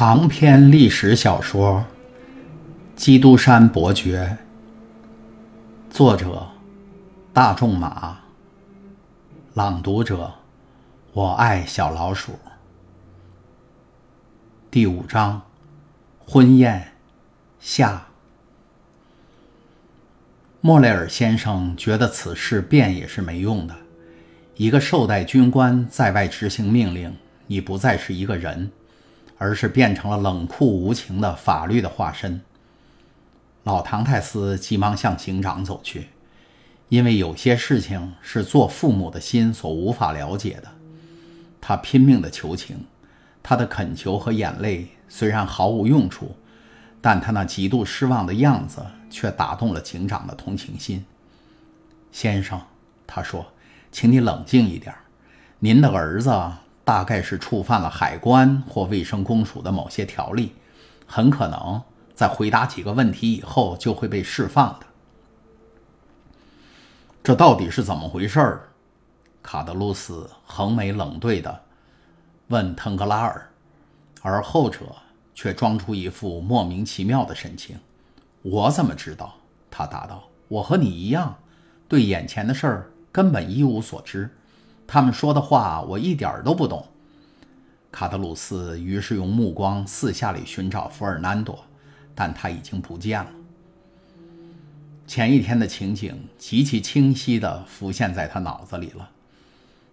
长篇历史小说《基督山伯爵》，作者大仲马，朗读者我爱小老鼠。第五章：婚宴下。莫雷尔先生觉得此事变也是没用的。一个受带军官在外执行命令，你不再是一个人。而是变成了冷酷无情的法律的化身。老唐泰斯急忙向警长走去，因为有些事情是做父母的心所无法了解的。他拼命的求情，他的恳求和眼泪虽然毫无用处，但他那极度失望的样子却打动了警长的同情心。先生，他说：“请你冷静一点，您的儿子。”大概是触犯了海关或卫生公署的某些条例，很可能在回答几个问题以后就会被释放的。这到底是怎么回事？卡德鲁斯横眉冷对地问腾格拉尔，而后者却装出一副莫名其妙的神情。我怎么知道？他答道：“我和你一样，对眼前的事儿根本一无所知。”他们说的话我一点儿都不懂。卡德鲁斯于是用目光四下里寻找弗尔南多，但他已经不见了。前一天的情景极其清晰地浮现在他脑子里了。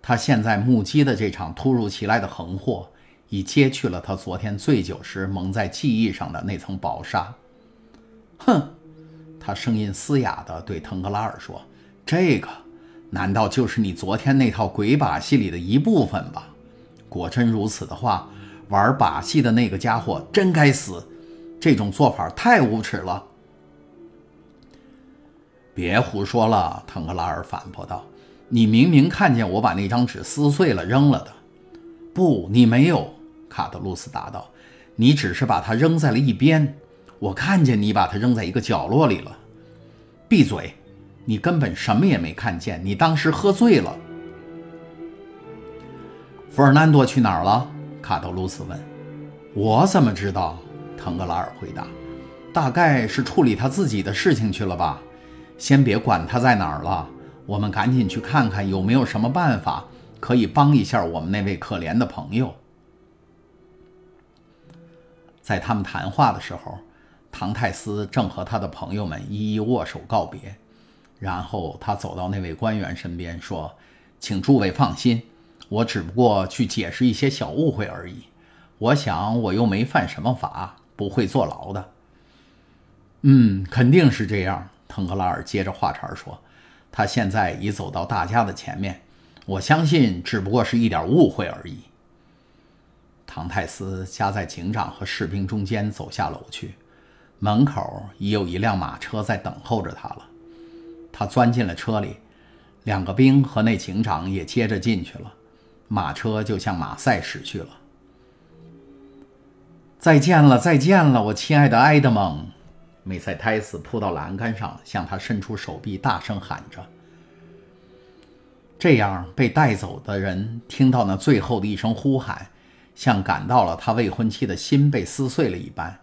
他现在目击的这场突如其来的横祸，已揭去了他昨天醉酒时蒙在记忆上的那层薄纱。哼，他声音嘶哑地对腾格拉尔说：“这个。”难道就是你昨天那套鬼把戏里的一部分吧？果真如此的话，玩把戏的那个家伙真该死！这种做法太无耻了。别胡说了，腾格拉尔反驳道：“你明明看见我把那张纸撕碎了扔了的。”“不，你没有。”卡德鲁斯答道，“你只是把它扔在了一边。我看见你把它扔在一个角落里了。”“闭嘴！”你根本什么也没看见，你当时喝醉了。弗尔南多去哪儿了？卡德鲁斯问。我怎么知道？腾格拉尔回答。大概是处理他自己的事情去了吧。先别管他在哪儿了，我们赶紧去看看有没有什么办法可以帮一下我们那位可怜的朋友。在他们谈话的时候，唐泰斯正和他的朋友们一一握手告别。然后他走到那位官员身边，说：“请诸位放心，我只不过去解释一些小误会而已。我想我又没犯什么法，不会坐牢的。”“嗯，肯定是这样。”腾格拉尔接着话茬说：“他现在已走到大家的前面，我相信只不过是一点误会而已。”唐泰斯夹在警长和士兵中间走下楼去，门口已有一辆马车在等候着他了。他钻进了车里，两个兵和那警长也接着进去了。马车就向马赛驶去了。再见了，再见了，我亲爱的埃德蒙！梅赛泰斯扑到栏杆上，向他伸出手臂，大声喊着。这样，被带走的人听到那最后的一声呼喊，像感到了他未婚妻的心被撕碎了一般。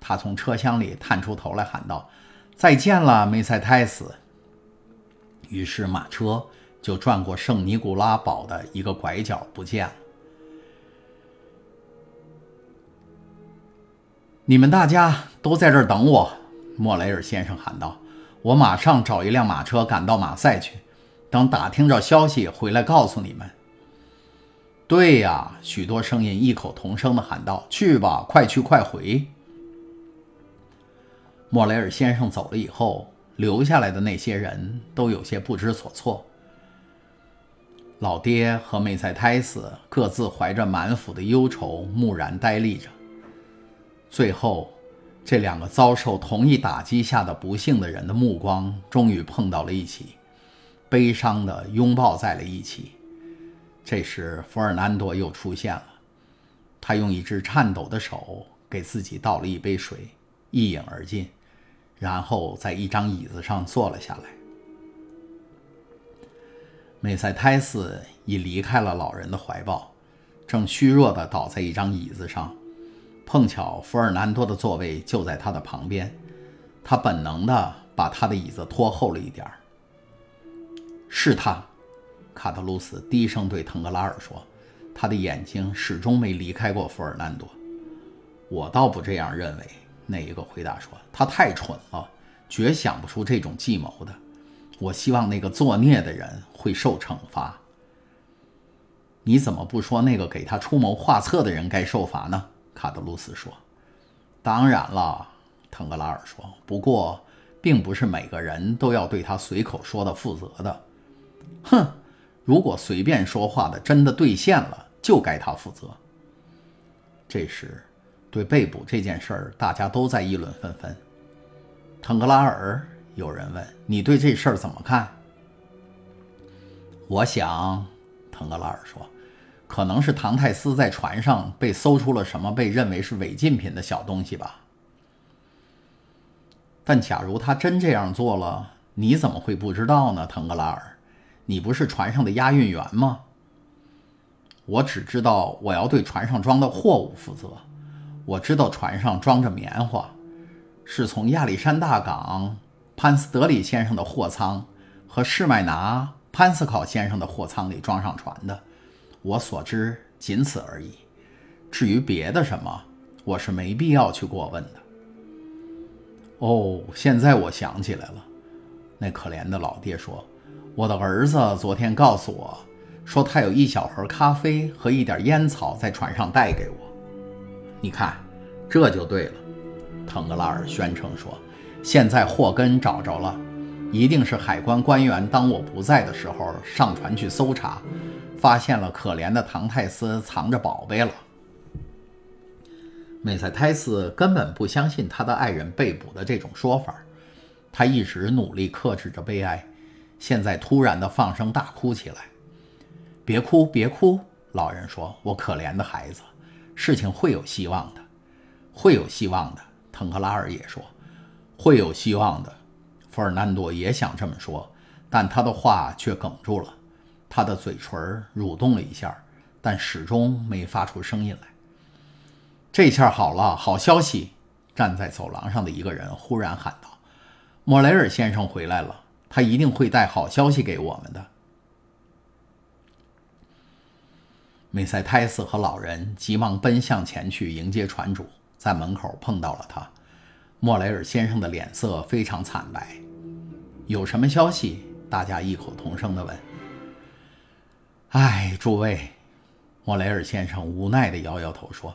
他从车厢里探出头来，喊道：“再见了，梅赛泰斯！”于是马车就转过圣尼古拉堡的一个拐角不见了。你们大家都在这儿等我，莫雷尔先生喊道：“我马上找一辆马车赶到马赛去，等打听着消息回来告诉你们。”对呀，许多声音异口同声的喊道：“去吧，快去快回！”莫雷尔先生走了以后。留下来的那些人都有些不知所措。老爹和梅赛泰斯各自怀着满腹的忧愁，木然呆立着。最后，这两个遭受同一打击下的不幸的人的目光终于碰到了一起，悲伤地拥抱在了一起。这时，弗尔南多又出现了。他用一只颤抖的手给自己倒了一杯水，一饮而尽。然后在一张椅子上坐了下来。梅赛泰斯已离开了老人的怀抱，正虚弱地倒在一张椅子上。碰巧弗尔南多的座位就在他的旁边，他本能地把他的椅子拖后了一点儿。是他，卡特鲁斯低声对腾格拉尔说，他的眼睛始终没离开过弗尔南多。我倒不这样认为，那一个回答说，他太蠢了，绝想不出这种计谋的。我希望那个作孽的人会受惩罚。你怎么不说那个给他出谋划策的人该受罚呢？卡德鲁斯说：“当然了。”腾格拉尔说，“不过，并不是每个人都要对他随口说的负责的。哼，如果随便说话的真的兑现了，就该他负责。”这时，对被捕这件事儿，大家都在议论纷纷。腾格拉尔，有人问：“你对这事儿怎么看？”我想，腾格拉尔说。可能是唐泰斯在船上被搜出了什么被认为是违禁品的小东西吧。但假如他真这样做了，你怎么会不知道呢，腾格拉尔？你不是船上的押运员吗？我只知道我要对船上装的货物负责。我知道船上装着棉花，是从亚历山大港潘斯德里先生的货舱和士麦拿潘斯考先生的货舱里装上船的。我所知仅此而已，至于别的什么，我是没必要去过问的。哦，现在我想起来了，那可怜的老爹说：“我的儿子昨天告诉我，说他有一小盒咖啡和一点烟草在船上带给我。你看，这就对了。”腾格拉尔宣称说：“现在祸根找着了，一定是海关官员当我不在的时候上船去搜查。”发现了可怜的唐泰斯藏着宝贝了。美塞泰斯根本不相信他的爱人被捕的这种说法，他一直努力克制着悲哀，现在突然的放声大哭起来。别哭，别哭，老人说：“我可怜的孩子，事情会有希望的，会有希望的。”腾克拉尔也说：“会有希望的。”弗尔南多也想这么说，但他的话却哽住了。他的嘴唇蠕动了一下，但始终没发出声音来。这下好了，好消息！站在走廊上的一个人忽然喊道：“莫雷尔先生回来了，他一定会带好消息给我们的。”梅塞泰斯和老人急忙奔向前去迎接船主，在门口碰到了他。莫雷尔先生的脸色非常惨白。有什么消息？大家异口同声地问。哎，诸位，莫雷尔先生无奈地摇摇头说：“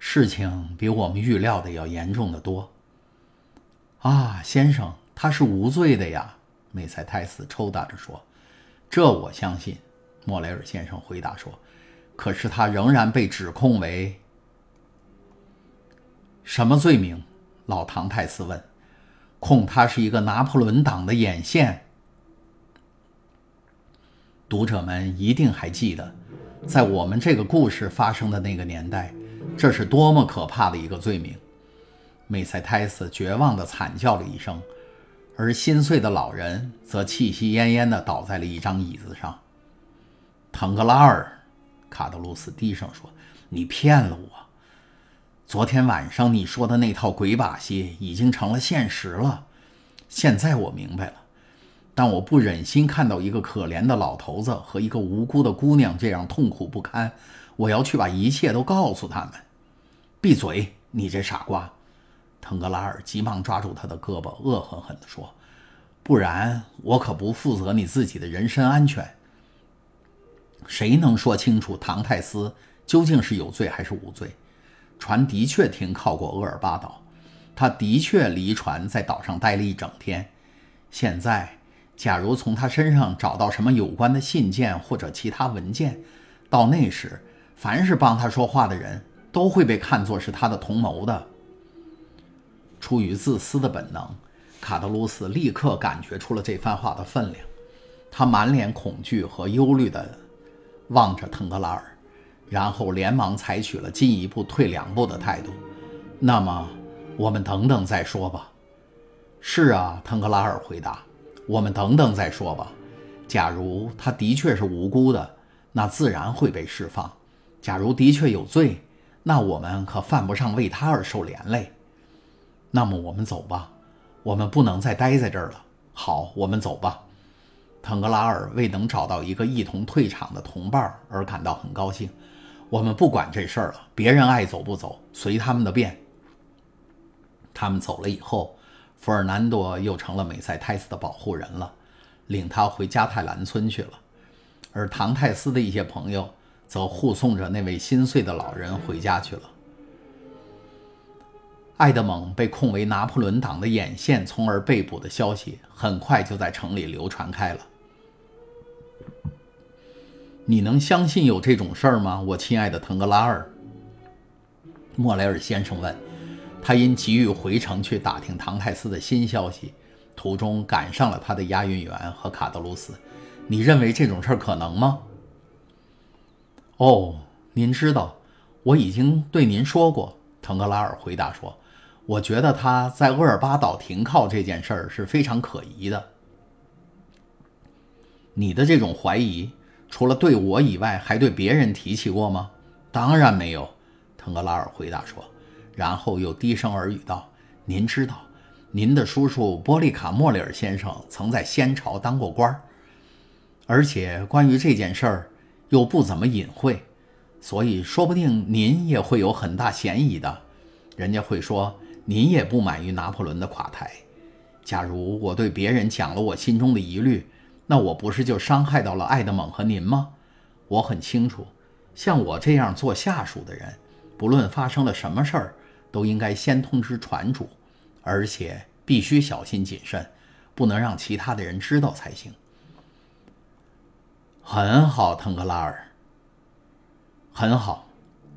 事情比我们预料的要严重的多。”啊，先生，他是无罪的呀！梅塞泰斯抽打着说：“这我相信。”莫雷尔先生回答说：“可是他仍然被指控为什么罪名？”老唐泰斯问：“控他是一个拿破仑党的眼线。”读者们一定还记得，在我们这个故事发生的那个年代，这是多么可怕的一个罪名！梅塞泰斯绝望地惨叫了一声，而心碎的老人则气息奄奄地倒在了一张椅子上。腾格拉尔，卡德鲁斯低声说：“你骗了我！昨天晚上你说的那套鬼把戏已经成了现实了。现在我明白了。”但我不忍心看到一个可怜的老头子和一个无辜的姑娘这样痛苦不堪，我要去把一切都告诉他们。闭嘴，你这傻瓜！腾格拉尔急忙抓住他的胳膊，恶狠狠地说：“不然我可不负责你自己的人身安全。谁能说清楚唐泰斯究竟是有罪还是无罪？船的确停靠过厄尔巴岛，他的确离船在岛上待了一整天。现在。”假如从他身上找到什么有关的信件或者其他文件，到那时，凡是帮他说话的人都会被看作是他的同谋的。出于自私的本能，卡德鲁斯立刻感觉出了这番话的分量。他满脸恐惧和忧虑的望着腾格拉尔，然后连忙采取了进一步退两步的态度。那么，我们等等再说吧。是啊，腾格拉尔回答。我们等等再说吧。假如他的确是无辜的，那自然会被释放；假如的确有罪，那我们可犯不上为他而受连累。那么我们走吧，我们不能再待在这儿了。好，我们走吧。腾格拉尔为能找到一个一同退场的同伴而感到很高兴。我们不管这事儿了，别人爱走不走，随他们的便。他们走了以后，弗尔南多又成了美塞泰斯的保护人了，领他回加泰兰村去了。而唐泰斯的一些朋友则护送着那位心碎的老人回家去了。爱德蒙被控为拿破仑党的眼线，从而被捕的消息很快就在城里流传开了。你能相信有这种事儿吗，我亲爱的腾格拉尔？莫雷尔先生问。他因急于回城去打听唐泰斯的新消息，途中赶上了他的押运员和卡德鲁斯。你认为这种事儿可能吗？哦，您知道，我已经对您说过。腾格拉尔回答说：“我觉得他在厄尔巴岛停靠这件事儿是非常可疑的。”你的这种怀疑。除了对我以外，还对别人提起过吗？当然没有，腾格拉尔回答说，然后又低声耳语道：“您知道，您的叔叔波利卡莫里尔先生曾在先朝当过官而且关于这件事儿又不怎么隐晦，所以说不定您也会有很大嫌疑的。人家会说您也不满于拿破仑的垮台。假如我对别人讲了我心中的疑虑。”那我不是就伤害到了爱德蒙和您吗？我很清楚，像我这样做下属的人，不论发生了什么事儿，都应该先通知船主，而且必须小心谨慎，不能让其他的人知道才行。很好，腾格拉尔。很好，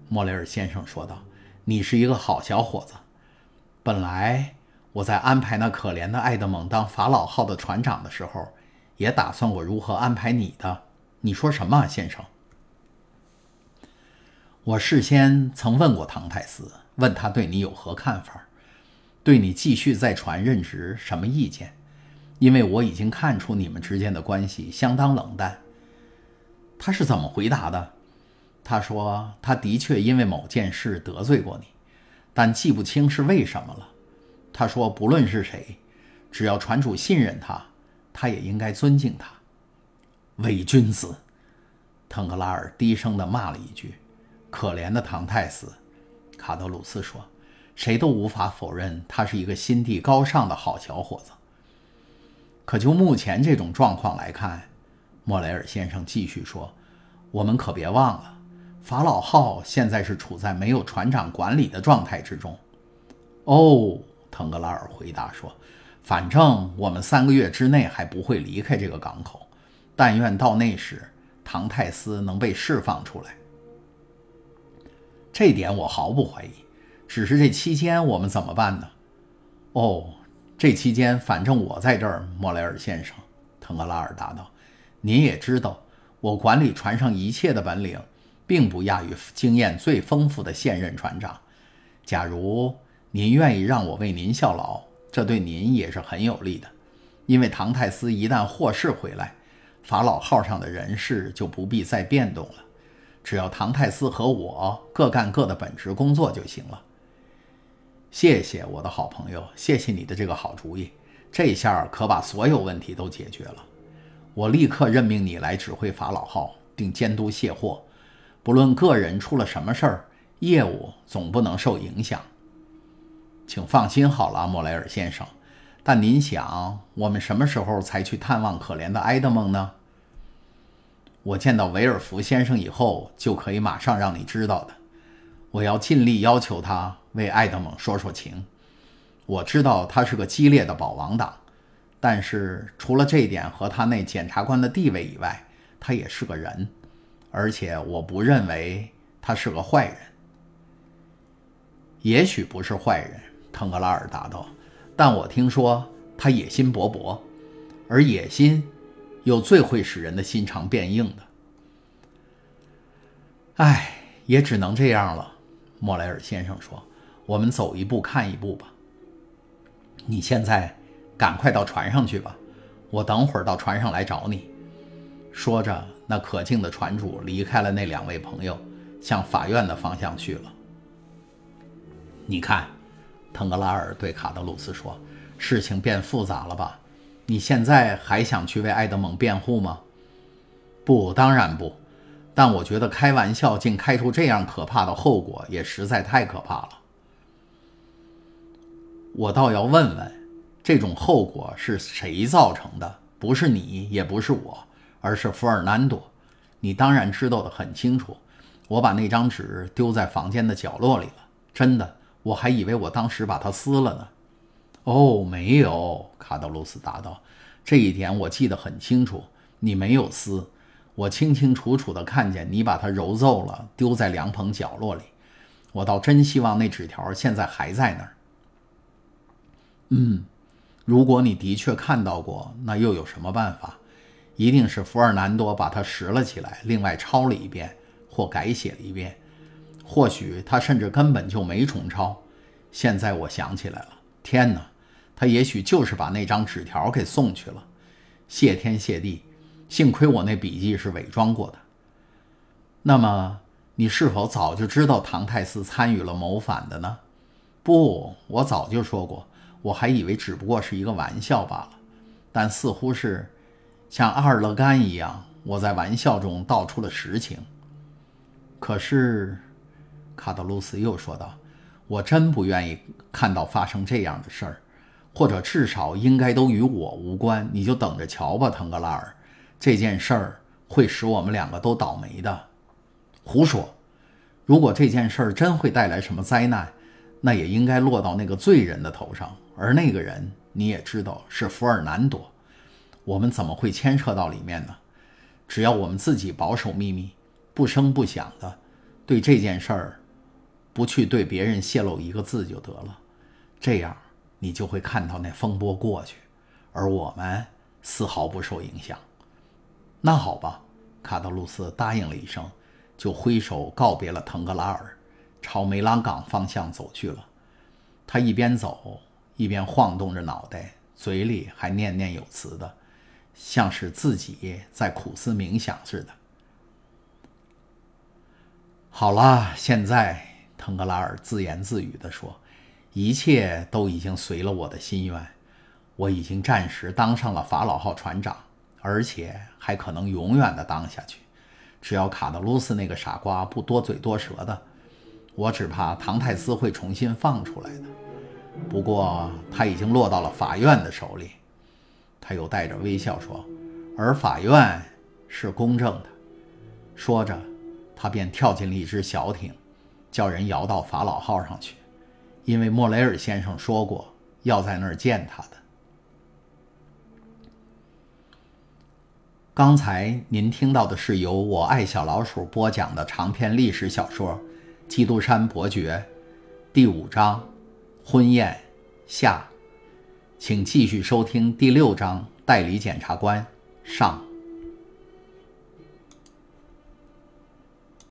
莫雷尔先生说道：“你是一个好小伙子。本来我在安排那可怜的爱德蒙当法老号的船长的时候。”也打算过如何安排你的？你说什么，先生？我事先曾问过唐泰斯，问他对你有何看法，对你继续在船任职什么意见？因为我已经看出你们之间的关系相当冷淡。他是怎么回答的？他说他的确因为某件事得罪过你，但记不清是为什么了。他说不论是谁，只要船主信任他。他也应该尊敬他，伪君子！腾格拉尔低声地骂了一句：“可怜的唐太斯。”卡德鲁斯说：“谁都无法否认他是一个心地高尚的好小伙子。可就目前这种状况来看，莫雷尔先生继续说，我们可别忘了，法老号现在是处在没有船长管理的状态之中。”哦，腾格拉尔回答说。反正我们三个月之内还不会离开这个港口，但愿到那时唐泰斯能被释放出来。这点我毫不怀疑。只是这期间我们怎么办呢？哦，这期间反正我在这儿，莫雷尔先生，腾格拉尔答道。您也知道，我管理船上一切的本领，并不亚于经验最丰富的现任船长。假如您愿意让我为您效劳。这对您也是很有利的，因为唐泰斯一旦获释回来，法老号上的人事就不必再变动了。只要唐泰斯和我各干各的本职工作就行了。谢谢我的好朋友，谢谢你的这个好主意，这下可把所有问题都解决了。我立刻任命你来指挥法老号，并监督卸货。不论个人出了什么事儿，业务总不能受影响。请放心好了，莫雷尔先生。但您想，我们什么时候才去探望可怜的埃德蒙呢？我见到维尔福先生以后，就可以马上让你知道的。我要尽力要求他为埃德蒙说说情。我知道他是个激烈的保王党，但是除了这一点和他那检察官的地位以外，他也是个人，而且我不认为他是个坏人。也许不是坏人。腾格拉尔答道：“但我听说他野心勃勃，而野心又最会使人的心肠变硬的。唉，也只能这样了。”莫雷尔先生说：“我们走一步看一步吧。你现在赶快到船上去吧，我等会儿到船上来找你。”说着，那可敬的船主离开了那两位朋友，向法院的方向去了。你看，腾格拉尔对卡德鲁斯说：“事情变复杂了吧？你现在还想去为埃德蒙辩护吗？”“不，当然不。但我觉得开玩笑竟开出这样可怕的后果，也实在太可怕了。我倒要问问，这种后果是谁造成的？不是你，也不是我，而是福尔南多。你当然知道的很清楚。我把那张纸丢在房间的角落里了。真的，我还以为我当时把它撕了呢。”“哦，没有。”卡德鲁斯答道，“这一点我记得很清楚。你没有撕。”我清清楚楚地看见你把它揉皱了，丢在凉棚角落里。我倒真希望那纸条现在还在那儿。嗯，如果你的确看到过，那又有什么办法？一定是福尔南多把它拾了起来，另外抄了一遍或改写了一遍。或许他甚至根本就没重抄。现在我想起来了，天哪，他也许就是把那张纸条给送去了。谢天谢地！幸亏我那笔记是伪装过的。那么，你是否早就知道唐泰斯参与了谋反的呢？不，我早就说过，我还以为只不过是一个玩笑罢了。但似乎是像阿尔勒甘一样，我在玩笑中道出了实情。可是，卡德鲁斯又说道：“我真不愿意看到发生这样的事儿，或者至少应该都与我无关。你就等着瞧吧，腾格拉尔。”这件事儿会使我们两个都倒霉的。胡说！如果这件事儿真会带来什么灾难，那也应该落到那个罪人的头上。而那个人你也知道是福尔南多。我们怎么会牵涉到里面呢？只要我们自己保守秘密，不声不响的对这件事儿不去对别人泄露一个字就得了。这样你就会看到那风波过去，而我们丝毫不受影响。那好吧，卡德鲁斯答应了一声，就挥手告别了腾格拉尔，朝梅朗港方向走去了。他一边走一边晃动着脑袋，嘴里还念念有词的，像是自己在苦思冥想似的。好了，现在，腾格拉尔自言自语地说：“一切都已经随了我的心愿，我已经暂时当上了法老号船长。”而且还可能永远的当下去，只要卡德鲁斯那个傻瓜不多嘴多舌的，我只怕唐泰斯会重新放出来的。不过他已经落到了法院的手里，他又带着微笑说：“而法院是公正的。”说着，他便跳进了一只小艇，叫人摇到法老号上去，因为莫雷尔先生说过要在那儿见他的。刚才您听到的是由我爱小老鼠播讲的长篇历史小说《基督山伯爵》第五章《婚宴》下，请继续收听第六章《代理检察官》上。